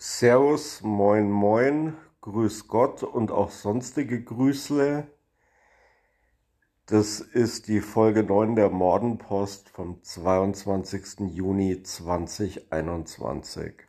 Servus, moin, moin, grüß Gott und auch sonstige Grüßle. Das ist die Folge 9 der Mordenpost vom 22. Juni 2021.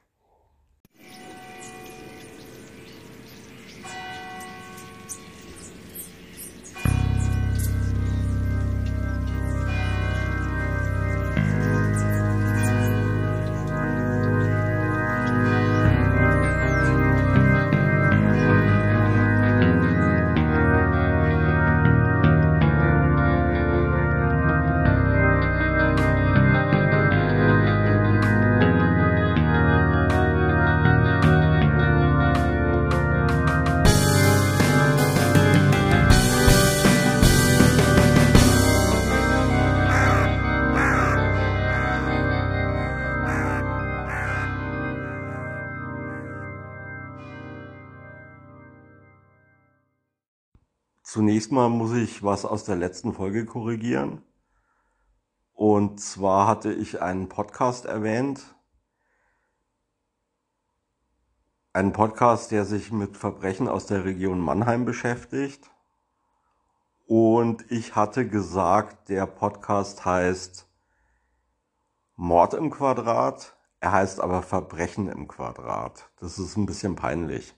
Zunächst mal muss ich was aus der letzten Folge korrigieren. Und zwar hatte ich einen Podcast erwähnt. Einen Podcast, der sich mit Verbrechen aus der Region Mannheim beschäftigt. Und ich hatte gesagt, der Podcast heißt Mord im Quadrat. Er heißt aber Verbrechen im Quadrat. Das ist ein bisschen peinlich.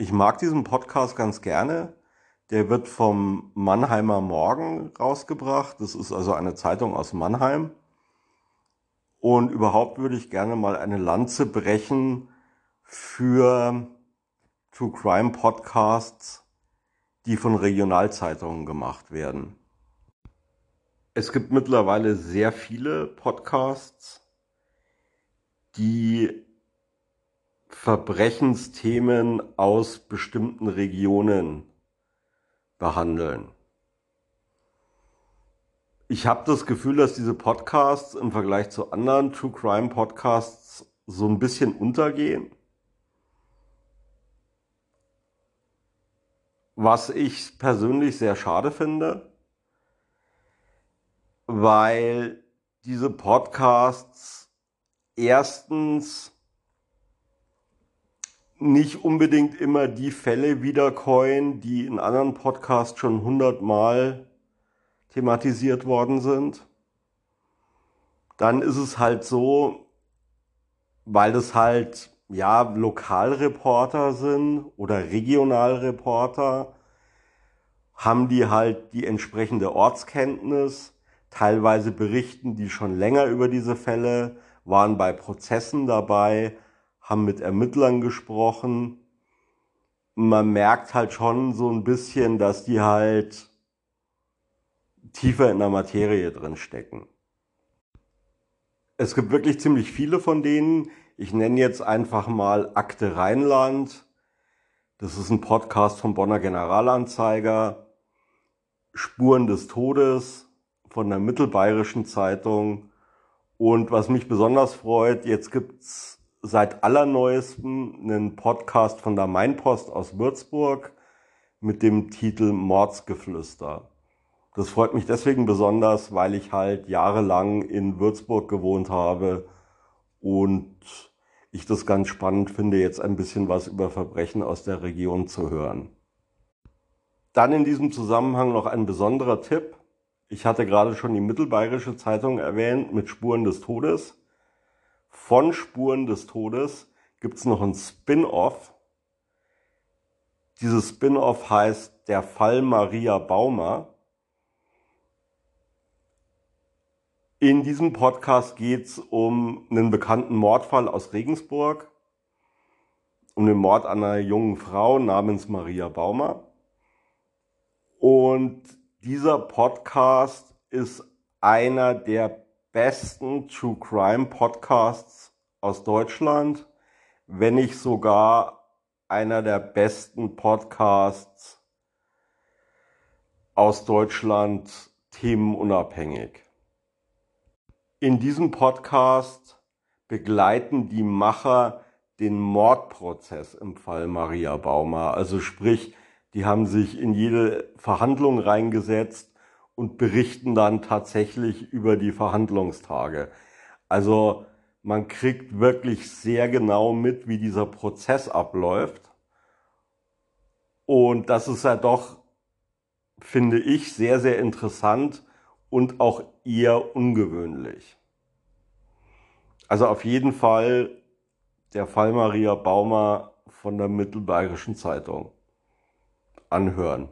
Ich mag diesen Podcast ganz gerne. Der wird vom Mannheimer Morgen rausgebracht. Das ist also eine Zeitung aus Mannheim. Und überhaupt würde ich gerne mal eine Lanze brechen für True Crime Podcasts, die von Regionalzeitungen gemacht werden. Es gibt mittlerweile sehr viele Podcasts, die Verbrechensthemen aus bestimmten Regionen behandeln. Ich habe das Gefühl, dass diese Podcasts im Vergleich zu anderen True Crime Podcasts so ein bisschen untergehen. Was ich persönlich sehr schade finde, weil diese Podcasts erstens nicht unbedingt immer die Fälle wiederkäuen, die in anderen Podcasts schon hundertmal thematisiert worden sind. Dann ist es halt so, weil das halt ja Lokalreporter sind oder Regionalreporter, haben die halt die entsprechende Ortskenntnis. Teilweise berichten die schon länger über diese Fälle, waren bei Prozessen dabei, haben mit Ermittlern gesprochen. Man merkt halt schon so ein bisschen, dass die halt tiefer in der Materie drin stecken. Es gibt wirklich ziemlich viele von denen. Ich nenne jetzt einfach mal Akte Rheinland. Das ist ein Podcast vom Bonner Generalanzeiger. Spuren des Todes von der Mittelbayerischen Zeitung. Und was mich besonders freut, jetzt gibt's seit allerneuestem einen Podcast von der Mainpost aus Würzburg mit dem Titel Mordsgeflüster. Das freut mich deswegen besonders, weil ich halt jahrelang in Würzburg gewohnt habe und ich das ganz spannend finde, jetzt ein bisschen was über Verbrechen aus der Region zu hören. Dann in diesem Zusammenhang noch ein besonderer Tipp. Ich hatte gerade schon die Mittelbayerische Zeitung erwähnt mit Spuren des Todes von Spuren des Todes gibt es noch ein Spin-off. Dieses Spin-off heißt Der Fall Maria Baumer. In diesem Podcast geht es um einen bekannten Mordfall aus Regensburg, um den Mord an einer jungen Frau namens Maria Baumer. Und dieser Podcast ist einer der besten True Crime Podcasts aus Deutschland, wenn nicht sogar einer der besten Podcasts aus Deutschland themenunabhängig. In diesem Podcast begleiten die Macher den Mordprozess im Fall Maria Baumer. Also sprich, die haben sich in jede Verhandlung reingesetzt, und berichten dann tatsächlich über die Verhandlungstage. Also Man kriegt wirklich sehr genau mit, wie dieser Prozess abläuft. Und das ist ja doch, finde ich, sehr, sehr interessant und auch eher ungewöhnlich. Also auf jeden Fall der Fall Maria Baumer von der Mittelbayerischen Zeitung anhören.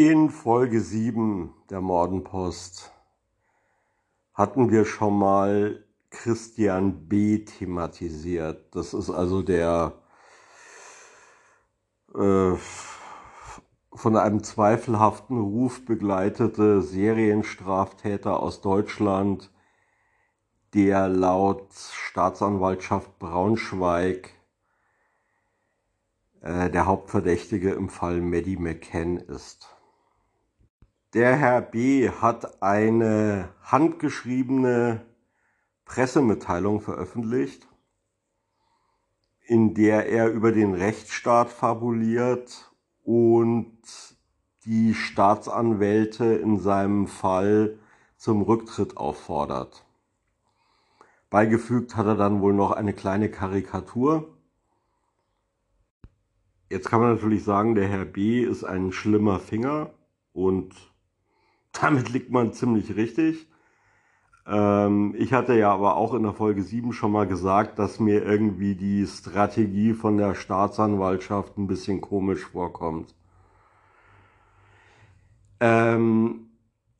In Folge 7 der Mordenpost hatten wir schon mal Christian B. thematisiert. Das ist also der äh, von einem zweifelhaften Ruf begleitete Serienstraftäter aus Deutschland, der laut Staatsanwaltschaft Braunschweig äh, der Hauptverdächtige im Fall Maddie McCann ist. Der Herr B. hat eine handgeschriebene Pressemitteilung veröffentlicht, in der er über den Rechtsstaat fabuliert und die Staatsanwälte in seinem Fall zum Rücktritt auffordert. Beigefügt hat er dann wohl noch eine kleine Karikatur. Jetzt kann man natürlich sagen, der Herr B ist ein schlimmer Finger und damit liegt man ziemlich richtig. Ähm, ich hatte ja aber auch in der Folge 7 schon mal gesagt, dass mir irgendwie die Strategie von der Staatsanwaltschaft ein bisschen komisch vorkommt. Ähm,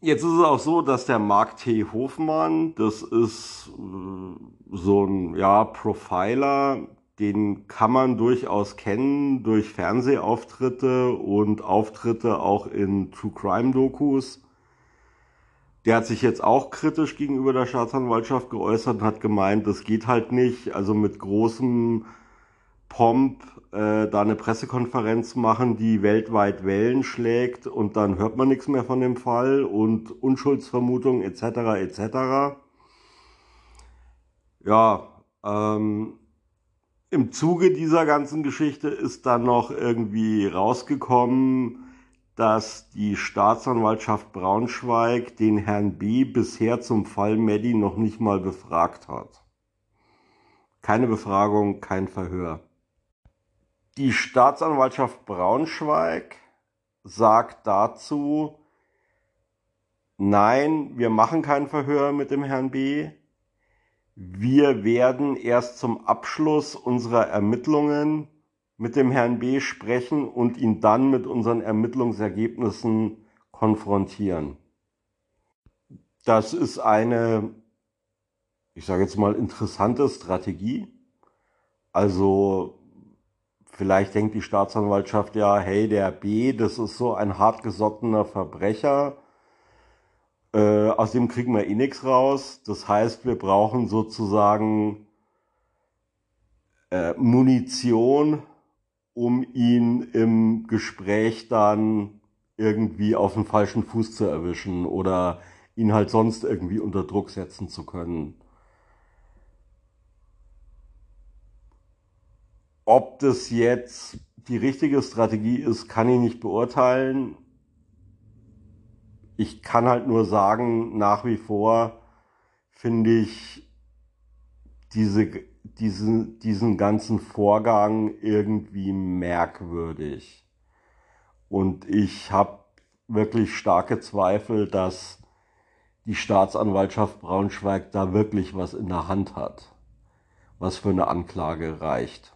jetzt ist es auch so, dass der Mark T. Hofmann, das ist äh, so ein ja, Profiler, den kann man durchaus kennen durch Fernsehauftritte und Auftritte auch in True Crime Dokus. Der hat sich jetzt auch kritisch gegenüber der Staatsanwaltschaft geäußert und hat gemeint, das geht halt nicht. Also mit großem Pomp äh, da eine Pressekonferenz machen, die weltweit Wellen schlägt und dann hört man nichts mehr von dem Fall und Unschuldsvermutung etc. etc. Ja, ähm, im Zuge dieser ganzen Geschichte ist dann noch irgendwie rausgekommen, dass die Staatsanwaltschaft Braunschweig den Herrn B. bisher zum Fall Meddi noch nicht mal befragt hat. Keine Befragung, kein Verhör. Die Staatsanwaltschaft Braunschweig sagt dazu, nein, wir machen kein Verhör mit dem Herrn B. Wir werden erst zum Abschluss unserer Ermittlungen mit dem Herrn B sprechen und ihn dann mit unseren Ermittlungsergebnissen konfrontieren. Das ist eine, ich sage jetzt mal, interessante Strategie. Also vielleicht denkt die Staatsanwaltschaft ja, hey, der B, das ist so ein hartgesottener Verbrecher. Äh, aus dem kriegen wir eh nichts raus. Das heißt, wir brauchen sozusagen äh, Munition um ihn im Gespräch dann irgendwie auf den falschen Fuß zu erwischen oder ihn halt sonst irgendwie unter Druck setzen zu können. Ob das jetzt die richtige Strategie ist, kann ich nicht beurteilen. Ich kann halt nur sagen, nach wie vor finde ich diese diesen, diesen ganzen Vorgang irgendwie merkwürdig. Und ich habe wirklich starke Zweifel, dass die Staatsanwaltschaft Braunschweig da wirklich was in der Hand hat, was für eine Anklage reicht.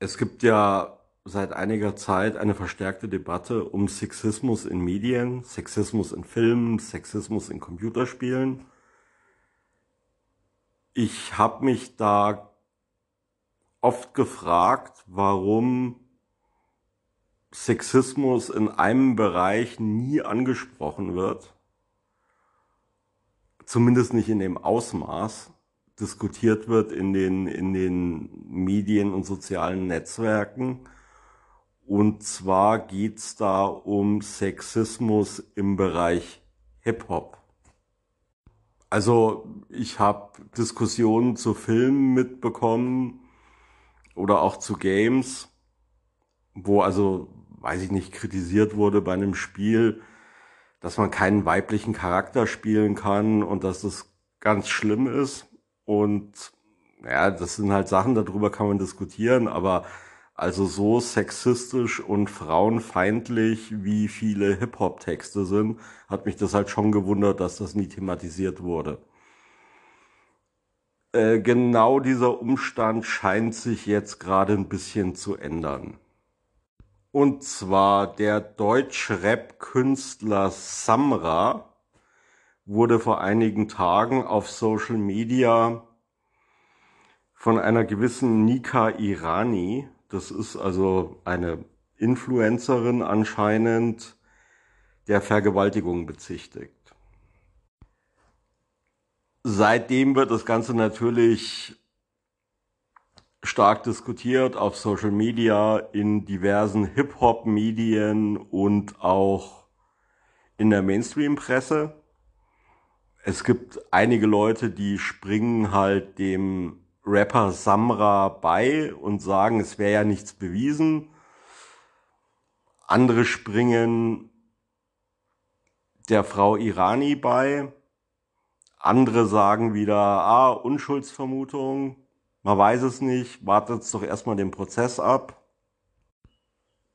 Es gibt ja seit einiger Zeit eine verstärkte Debatte um Sexismus in Medien, Sexismus in Filmen, Sexismus in Computerspielen. Ich habe mich da oft gefragt, warum Sexismus in einem Bereich nie angesprochen wird, zumindest nicht in dem Ausmaß diskutiert wird in den, in den Medien und sozialen Netzwerken Und zwar geht's da um Sexismus im Bereich Hip-Hop. Also ich habe Diskussionen zu Filmen mitbekommen oder auch zu Games, wo also, weiß ich nicht, kritisiert wurde bei einem Spiel, dass man keinen weiblichen Charakter spielen kann und dass das ganz schlimm ist. Und ja, das sind halt Sachen, darüber kann man diskutieren, aber also so sexistisch und frauenfeindlich, wie viele Hip-Hop-Texte sind, hat mich das halt schon gewundert, dass das nie thematisiert wurde. Äh, genau dieser Umstand scheint sich jetzt gerade ein bisschen zu ändern. Und zwar der Deutsch-Rap-Künstler Samra wurde vor einigen Tagen auf Social Media von einer gewissen Nika Irani, das ist also eine Influencerin anscheinend, der Vergewaltigung bezichtigt. Seitdem wird das Ganze natürlich stark diskutiert auf Social Media, in diversen Hip-Hop-Medien und auch in der Mainstream-Presse. Es gibt einige Leute, die springen halt dem Rapper Samra bei und sagen, es wäre ja nichts bewiesen. Andere springen der Frau Irani bei. Andere sagen wieder, ah, Unschuldsvermutung. Man weiß es nicht, wartet doch erstmal den Prozess ab.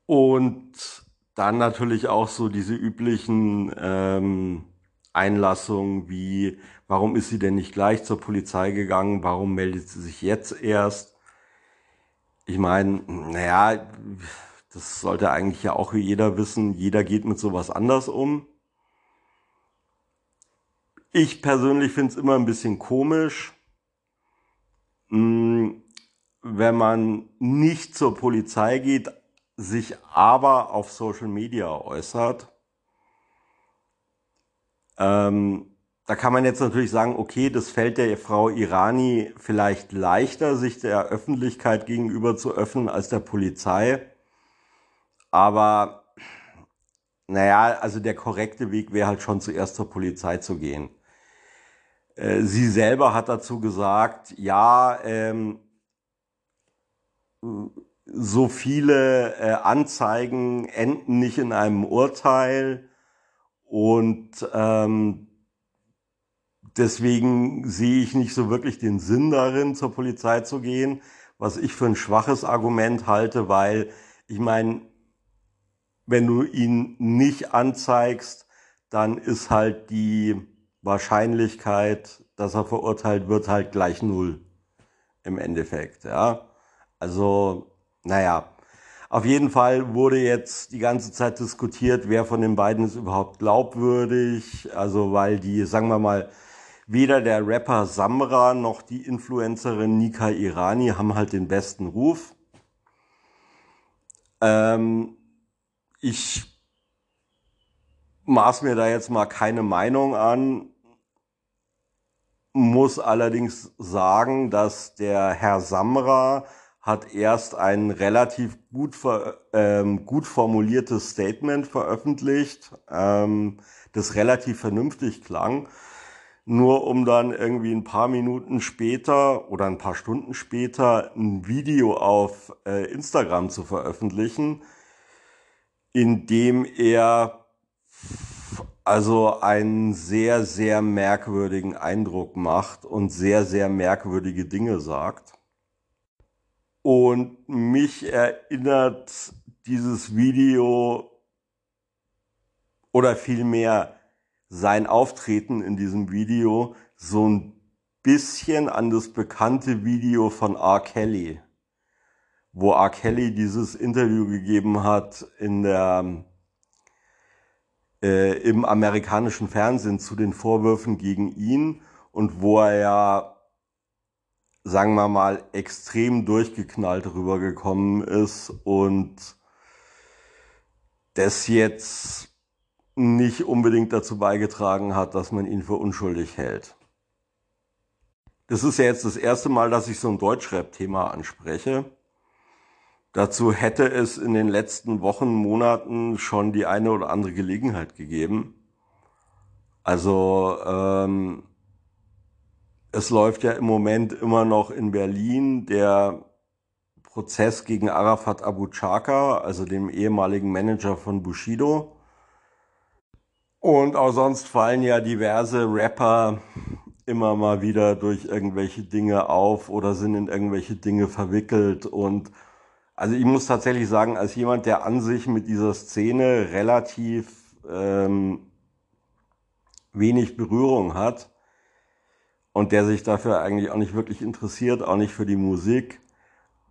Und dann natürlich auch so diese üblichen ähm, Einlassungen wie, warum ist sie denn nicht gleich zur Polizei gegangen, warum meldet sie sich jetzt erst? Ich meine, naja, das sollte eigentlich ja auch jeder wissen, jeder geht mit sowas anders um. Ich persönlich finde es immer ein bisschen komisch, hm, wenn man nicht zur Polizei geht, sich aber auf Social Media äußert. Ähm, da kann man jetzt natürlich sagen, okay, das fällt der Frau Irani vielleicht leichter, sich der Öffentlichkeit gegenüber zu öffnen als der Polizei. Aber naja, also der korrekte Weg wäre halt schon zuerst zur Polizei zu gehen. Äh, sie selber hat dazu gesagt, ja, ähm, so viele äh, Anzeigen enden nicht in einem Urteil und ähm, deswegen sehe ich nicht so wirklich den Sinn darin, zur Polizei zu gehen, was ich für ein schwaches Argument halte, weil ich meine, wenn du ihn nicht anzeigst, dann ist halt die Wahrscheinlichkeit, dass er verurteilt wird, halt gleich null im Endeffekt. Ja, also naja, auf jeden Fall wurde jetzt die ganze Zeit diskutiert, wer von den beiden ist überhaupt glaubwürdig. Also weil die, sagen wir mal, weder der Rapper Samra noch die Influencerin Nika Irani haben halt den besten Ruf. Ähm, ich maß mir da jetzt mal keine Meinung an, muss allerdings sagen, dass der Herr Samra hat erst ein relativ gut, ähm, gut formuliertes Statement veröffentlicht, ähm, das relativ vernünftig klang, nur um dann irgendwie ein paar Minuten später oder ein paar Stunden später ein Video auf äh, Instagram zu veröffentlichen, in dem er also einen sehr, sehr merkwürdigen Eindruck macht und sehr, sehr merkwürdige Dinge sagt. Und mich erinnert dieses Video oder vielmehr sein Auftreten in diesem Video so ein bisschen an das bekannte Video von R. Kelly, wo R. Kelly dieses Interview gegeben hat in der äh, im amerikanischen Fernsehen zu den Vorwürfen gegen ihn und wo er ja, sagen wir mal, extrem durchgeknallt rübergekommen ist und das jetzt nicht unbedingt dazu beigetragen hat, dass man ihn für unschuldig hält. Das ist ja jetzt das erste Mal, dass ich so ein Deutschrap-Thema anspreche. Dazu hätte es in den letzten Wochen, Monaten schon die eine oder andere Gelegenheit gegeben. Also ähm, es läuft ja im Moment immer noch in Berlin der Prozess gegen Arafat Abu Chaka, also dem ehemaligen Manager von Bushido. Und auch sonst fallen ja diverse Rapper immer mal wieder durch irgendwelche Dinge auf oder sind in irgendwelche Dinge verwickelt. Und also ich muss tatsächlich sagen, als jemand, der an sich mit dieser Szene relativ ähm, wenig Berührung hat und der sich dafür eigentlich auch nicht wirklich interessiert, auch nicht für die Musik,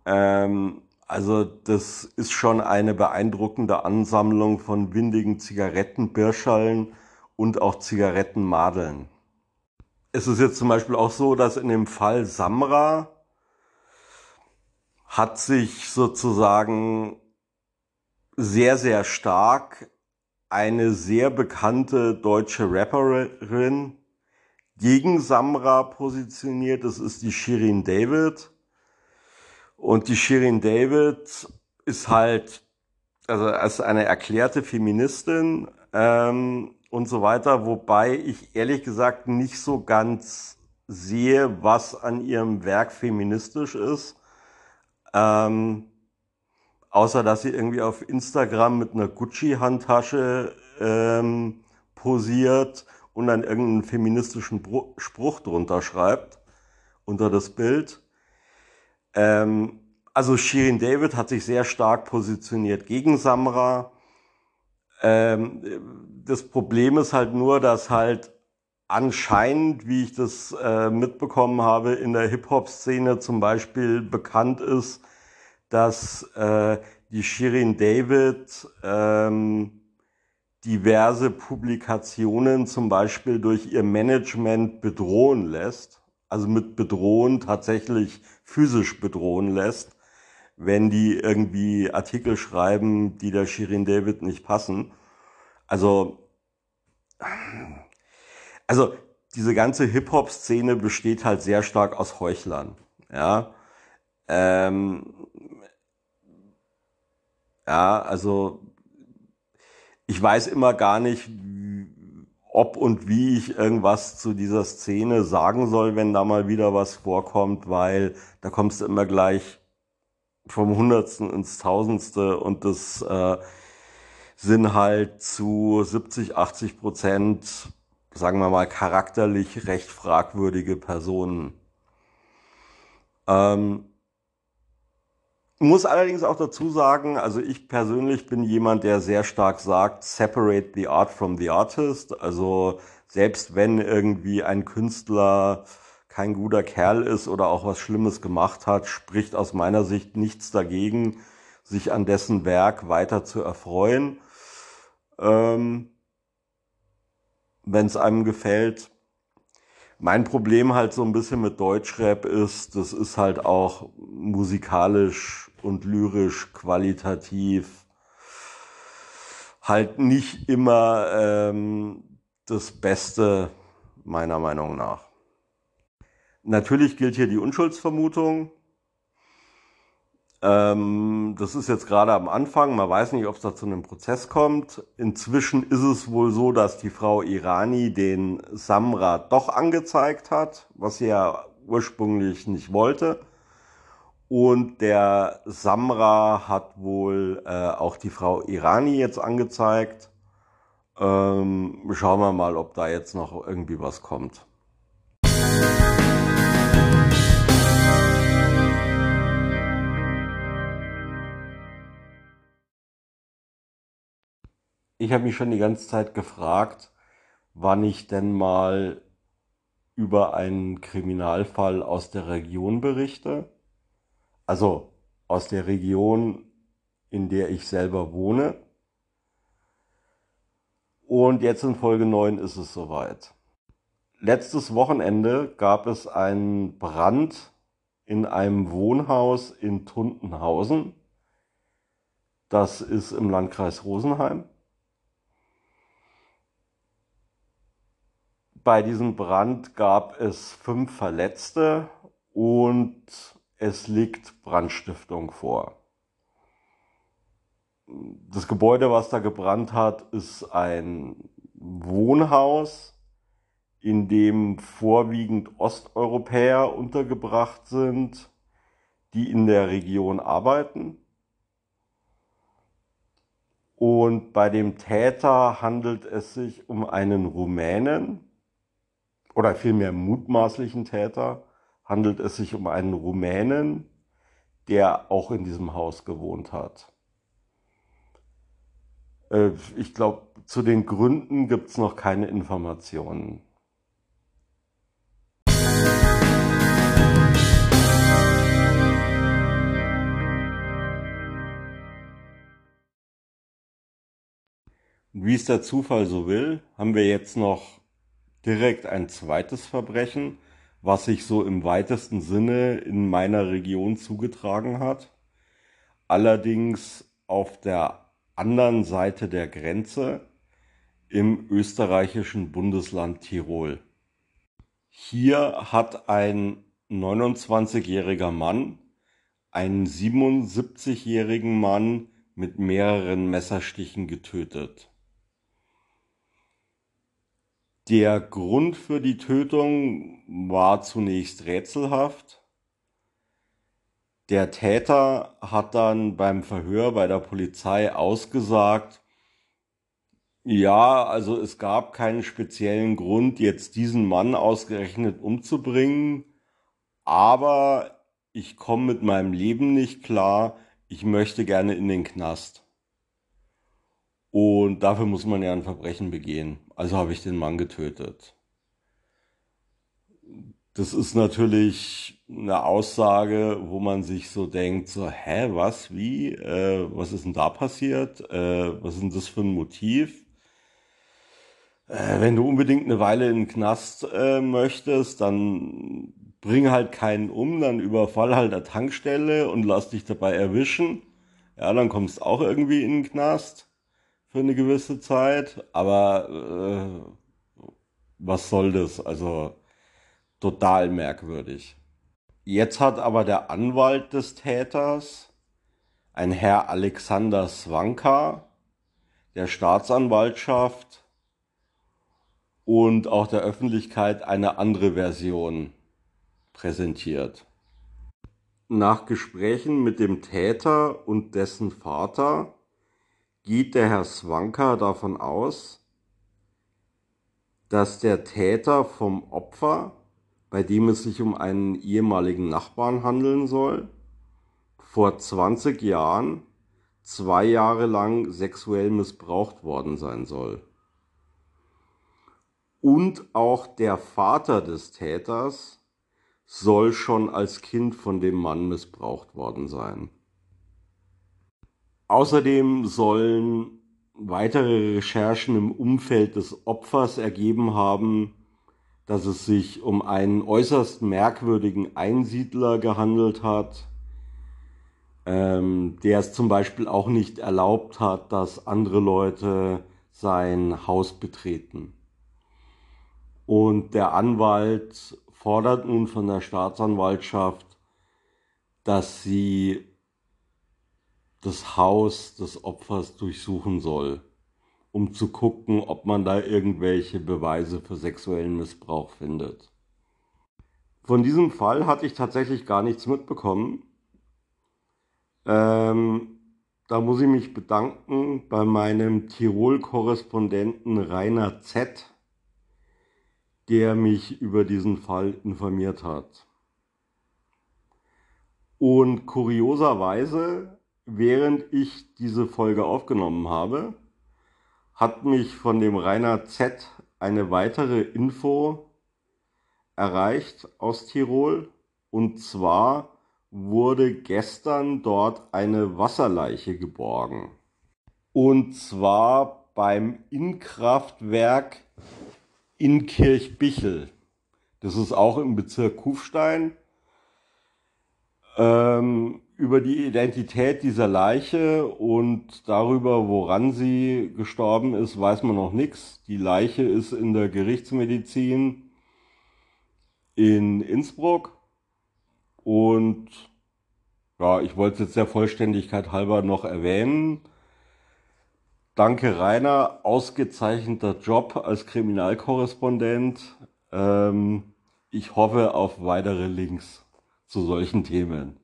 ähm, also das ist schon eine beeindruckende Ansammlung von windigen Zigarettenbirschallen und auch Zigarettenmadeln. Es ist jetzt zum Beispiel auch so, dass in dem Fall Samra hat sich sozusagen sehr, sehr stark eine sehr bekannte deutsche Rapperin gegen Samra positioniert. Das ist die Shirin David. Und die Shirin David ist halt, also als eine erklärte Feministin ähm, und so weiter, wobei ich ehrlich gesagt nicht so ganz sehe, was an ihrem Werk feministisch ist. Ähm, außer dass sie irgendwie auf Instagram mit einer Gucci-Handtasche ähm, posiert und dann irgendeinen feministischen Spruch drunter schreibt unter das Bild. Ähm, also Shirin David hat sich sehr stark positioniert gegen Samra. Ähm, das Problem ist halt nur, dass halt anscheinend, wie ich das äh, mitbekommen habe, in der Hip-Hop-Szene zum Beispiel bekannt ist, dass äh, die Shirin David ähm, diverse Publikationen zum Beispiel durch ihr Management bedrohen lässt. Also mit bedrohen tatsächlich physisch bedrohen lässt, wenn die irgendwie Artikel schreiben, die der Shirin David nicht passen. Also, also diese ganze Hip-Hop-Szene besteht halt sehr stark aus Heuchlern. Ja, ähm, ja, also ich weiß immer gar nicht, ob und wie ich irgendwas zu dieser Szene sagen soll, wenn da mal wieder was vorkommt, weil da kommst du immer gleich vom Hundertsten ins Tausendste und das äh, sind halt zu 70, 80 Prozent, sagen wir mal, charakterlich recht fragwürdige Personen. Ähm, muss allerdings auch dazu sagen, also ich persönlich bin jemand, der sehr stark sagt, separate the art from the artist. Also selbst wenn irgendwie ein Künstler kein guter Kerl ist oder auch was Schlimmes gemacht hat, spricht aus meiner Sicht nichts dagegen, sich an dessen Werk weiter zu erfreuen. Ähm, wenn es einem gefällt. Mein Problem halt so ein bisschen mit Deutschrap ist, das ist halt auch musikalisch und lyrisch qualitativ halt nicht immer ähm, das Beste meiner Meinung nach. Natürlich gilt hier die Unschuldsvermutung. Ähm, das ist jetzt gerade am Anfang. Man weiß nicht, ob es da zu einem Prozess kommt. Inzwischen ist es wohl so, dass die Frau Irani den Samra doch angezeigt hat, was sie ja ursprünglich nicht wollte. Und der Samra hat wohl äh, auch die Frau Irani jetzt angezeigt. Ähm, schauen wir mal, ob da jetzt noch irgendwie was kommt. Ich habe mich schon die ganze Zeit gefragt, wann ich denn mal über einen Kriminalfall aus der Region berichte also aus der Region, in der ich selber wohne. Und jetzt in Folge 9 ist es soweit. Letztes Wochenende gab es einen Brand in einem Wohnhaus in Tuntenhausen. Das ist im Landkreis Rosenheim. Bei diesem Brand gab es fünf Verletzte und es liegt Brandstiftung vor. das Gebäude, was da gebrannt hat, ist ein Wohnhaus, in dem vorwiegend Osteuropäer untergebracht sind, die in der Region arbeiten. Und bei dem Täter handelt es sich um einen Rumänen oder vielmehr mutmaßlichen Täter handelt es sich um einen Rumänen, der auch in diesem Haus gewohnt hat. Äh, ich glaube, zu den Gründen gibt es noch keine Informationen. Wie es der Zufall so will, haben wir jetzt noch direkt ein zweites Verbrechen, was sich so im weitesten Sinne in meiner Region zugetragen hat. Allerdings auf der anderen Seite der Grenze im österreichischen Bundesland Tirol. Hier hat ein 29-jähriger Mann einen 77-jährigen Mann mit mehreren Messerstichen getötet. Der Grund für die Tötung war zunächst rätselhaft. Der Täter hat dann beim Verhör bei der Polizei ausgesagt, ja, also es gab keinen speziellen Grund, jetzt diesen Mann ausgerechnet umzubringen, aber ich komme mit meinem Leben nicht klar, ich möchte gerne in den Knast. Und dafür muss man ja ein Verbrechen begehen. Also habe ich den Mann getötet. Das ist natürlich eine Aussage, wo man sich so denkt, so, hä, was, wie, äh, was ist denn da passiert? Äh, was ist denn das für ein Motiv? Äh, wenn du unbedingt eine Weile in den Knast äh, möchtest, dann bring halt keinen um, dann überfall halt eine Tankstelle und lass dich dabei erwischen. Ja, dann kommst auch irgendwie in den Knast für eine gewisse Zeit, aber äh, was soll das? Also total merkwürdig. Jetzt hat aber der Anwalt des Täters, ein Herr Alexander Swanka, der Staatsanwaltschaft und auch der Öffentlichkeit eine andere Version präsentiert. Nach Gesprächen mit dem Täter und dessen Vater geht der Herr Swanka davon aus, dass der Täter vom Opfer, bei dem es sich um einen ehemaligen Nachbarn handeln soll, vor 20 Jahren zwei Jahre lang sexuell missbraucht worden sein soll. Und auch der Vater des Täters soll schon als Kind von dem Mann missbraucht worden sein. Außerdem sollen weitere Recherchen im Umfeld des Opfers ergeben haben, dass es sich um einen äußerst merkwürdigen Einsiedler gehandelt hat, ähm, der es zum Beispiel auch nicht erlaubt hat, dass andere Leute sein Haus betreten. Und der Anwalt fordert nun von der Staatsanwaltschaft, dass sie das Haus des Opfers durchsuchen soll, um zu gucken, ob man da irgendwelche Beweise für sexuellen Missbrauch findet. Von diesem Fall hatte ich tatsächlich gar nichts mitbekommen. Ähm, da muss ich mich bedanken bei meinem Tirol-Korrespondenten Rainer Z., der mich über diesen Fall informiert hat. Und kurioserweise während ich diese Folge aufgenommen habe, hat mich von dem Rainer Z eine weitere Info erreicht aus Tirol. Und zwar wurde gestern dort eine Wasserleiche geborgen. Und zwar beim Innkraftwerk in Kirchbichel. Das ist auch im Bezirk Kufstein. Ähm, über die Identität dieser Leiche und darüber, woran sie gestorben ist, weiß man noch nichts. Die Leiche ist in der Gerichtsmedizin in Innsbruck und ja, ich wollte es jetzt der Vollständigkeit halber noch erwähnen. Danke, Rainer. Ausgezeichneter Job als Kriminalkorrespondent. Ähm, ich hoffe auf weitere Links zu solchen Themen.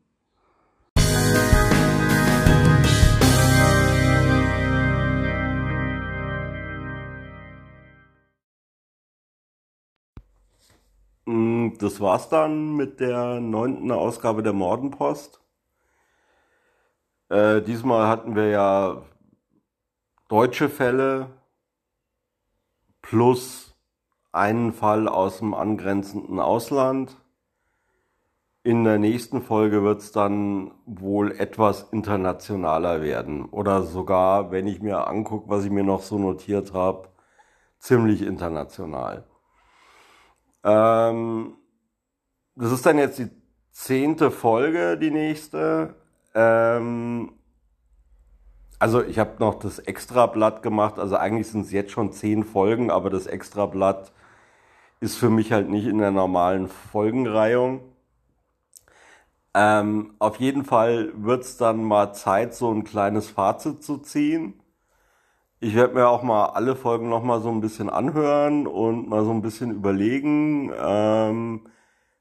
Mm, das war's dann mit der neunten Ausgabe der Mordenpost. Äh, diesmal hatten wir ja deutsche Fälle plus einen Fall aus dem angrenzenden Ausland. In der nächsten Folge wird es dann wohl etwas internationaler werden. Oder sogar, wenn ich mir angucke, was ich mir noch so notiert habe, ziemlich international. Ähm, das ist dann jetzt die zehnte Folge, die nächste. Ähm, also ich habe noch das Extrablatt gemacht. Also eigentlich sind es jetzt schon zehn Folgen, aber das Extrablatt ist für mich halt nicht in der normalen Folgenreihung. Ähm, auf jeden Fall wird es dann mal Zeit, so ein kleines Fazit zu ziehen. Ich werde mir auch mal alle Folgen noch mal so ein bisschen anhören und mal so ein bisschen überlegen, ähm,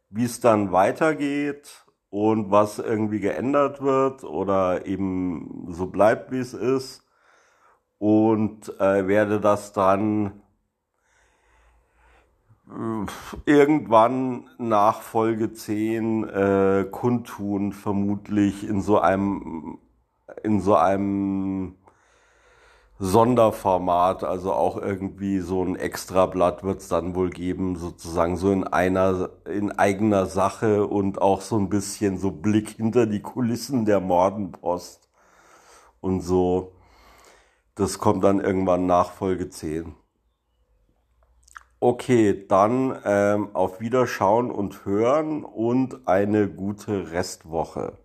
wie es dann weitergeht und was irgendwie geändert wird oder eben so bleibt, wie es ist. Und äh, werde das dann äh, irgendwann nach Folge 10 äh, kundtun, vermutlich in so einem in so einem Sonderformat, also auch irgendwie so ein Extrablatt wird es dann wohl geben, sozusagen so in einer, in eigener Sache und auch so ein bisschen so Blick hinter die Kulissen der Mordenpost und so. Das kommt dann irgendwann nach Folge 10. Okay, dann ähm, auf Wiederschauen und Hören und eine gute Restwoche.